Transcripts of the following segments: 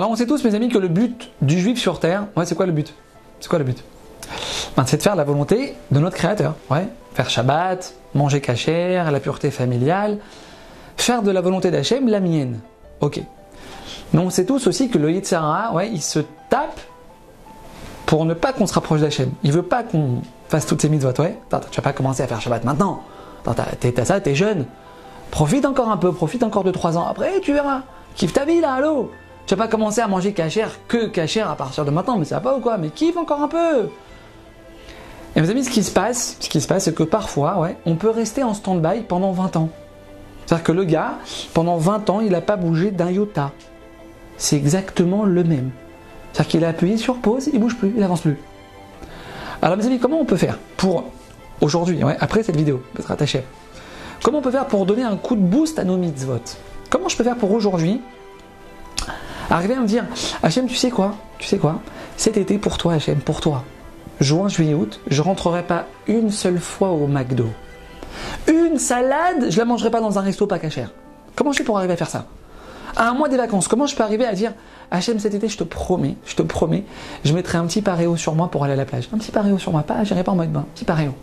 Alors on sait tous, mes amis, que le but du juif sur terre, ouais, c'est quoi le but? C'est quoi le but? Ben, C'est de faire la volonté de notre Créateur. Ouais. Faire Shabbat, manger cachère, la pureté familiale, faire de la volonté d'Hachem la mienne. Ok. Mais on sait tous aussi que le Yitzhara, ouais, il se tape pour ne pas qu'on se rapproche d'Hachem. Il veut pas qu'on fasse toutes ces mitzvot. Ouais. Attends, tu vas pas commencer à faire Shabbat maintenant. T'as ça, t'es jeune. Profite encore un peu, profite encore de trois ans. Après, tu verras. Kiffe ta vie là, allô Tu vas pas commencer à manger cachère que cachère à partir de maintenant, mais ça va pas ou quoi? Mais kiffe encore un peu Et vous amis, ce qui se passe, ce qui se passe, c'est que parfois, ouais, on peut rester en stand-by pendant 20 ans. C'est-à-dire que le gars, pendant 20 ans, il n'a pas bougé d'un iota. C'est exactement le même. C'est-à-dire qu'il a appuyé sur pause, il bouge plus, il avance plus. Alors mes amis, comment on peut faire pour aujourd'hui, ouais, après cette vidéo, peut-être attaché Comment on peut faire pour donner un coup de boost à nos mitzvot? Comment je peux faire pour aujourd'hui arriver à me dire Hachem, tu sais quoi Tu sais quoi Cet été pour toi, Hachem, pour toi, juin, juillet, août, je rentrerai pas une seule fois au McDo. Une salade, je la mangerai pas dans un resto pas cachère. Comment je fais pour arriver à faire ça? À un mois des vacances, comment je peux arriver à dire Hachem, cet été, je te promets, je te promets, je mettrai un petit paréo sur moi pour aller à la plage. Un petit paréo sur moi, pas, j'irai pas en mode bain, un petit paréo.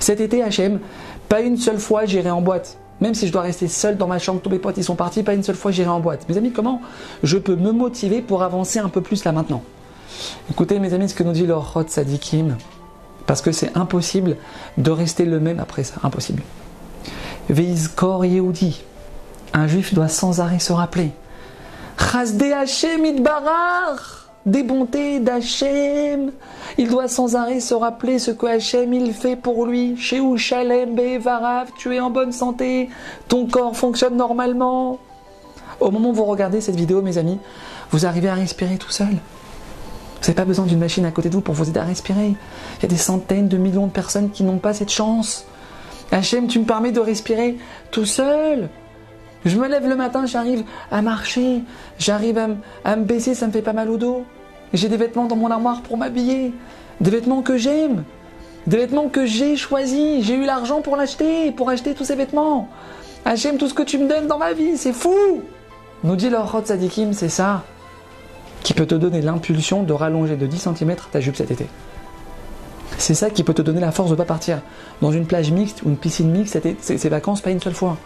Cet été, Hachem, pas une seule fois j'irai en boîte. Même si je dois rester seul dans ma chambre, tous mes potes ils sont partis, pas une seule fois j'irai en boîte. Mes amis, comment je peux me motiver pour avancer un peu plus là maintenant Écoutez mes amis ce que nous dit le Hot Sadikim, parce que c'est impossible de rester le même après ça, impossible. Veizkor Yehudi, un juif doit sans arrêt se rappeler. Hashem Idbarar des bontés d'Hachem. Il doit sans arrêt se rappeler ce que Hachem il fait pour lui. Chez Shalem Varav, tu es en bonne santé, ton corps fonctionne normalement. Au moment où vous regardez cette vidéo, mes amis, vous arrivez à respirer tout seul. Vous n'avez pas besoin d'une machine à côté de vous pour vous aider à respirer. Il y a des centaines de millions de personnes qui n'ont pas cette chance. Hachem, tu me permets de respirer tout seul. Je me lève le matin, j'arrive à marcher, j'arrive à, me baisser, ça me fait pas mal au dos. J'ai des vêtements dans mon armoire pour m'habiller, des vêtements que j'aime, des vêtements que j'ai choisis, j'ai eu l'argent pour l'acheter, pour acheter tous ces vêtements. J'aime tout ce que tu me donnes dans ma vie, c'est fou Nous dit leur Rod Sadikim, c'est ça qui peut te donner l'impulsion de rallonger de 10 cm ta jupe cet été. C'est ça qui peut te donner la force de ne pas partir dans une plage mixte ou une piscine mixte ces vacances pas une seule fois.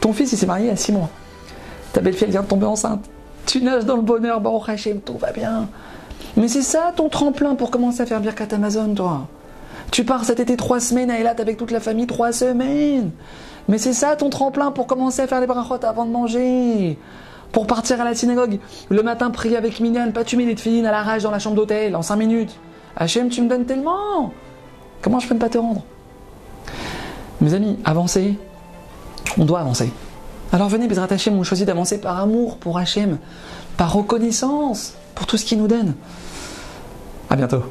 Ton fils il s'est marié à 6 mois. Ta belle-fille vient de tomber enceinte. Tu nages dans le bonheur, bon Hachem, tout va bien. Mais c'est ça ton tremplin pour commencer à faire Birkat Amazon, toi. Tu pars cet été trois semaines à Elat avec toute la famille, trois semaines. Mais c'est ça ton tremplin pour commencer à faire les brachot avant de manger. Pour partir à la synagogue, le matin prier avec Minyan, pas tu mets des à la rage dans la chambre d'hôtel en cinq minutes. Hachem, tu me donnes tellement. Comment je peux ne pas te rendre? Mes amis, avancer. On doit avancer. Alors venez, Bezrat Hachem, on choisit d'avancer par amour pour Hachem, par reconnaissance pour tout ce qu'il nous donne. À bientôt.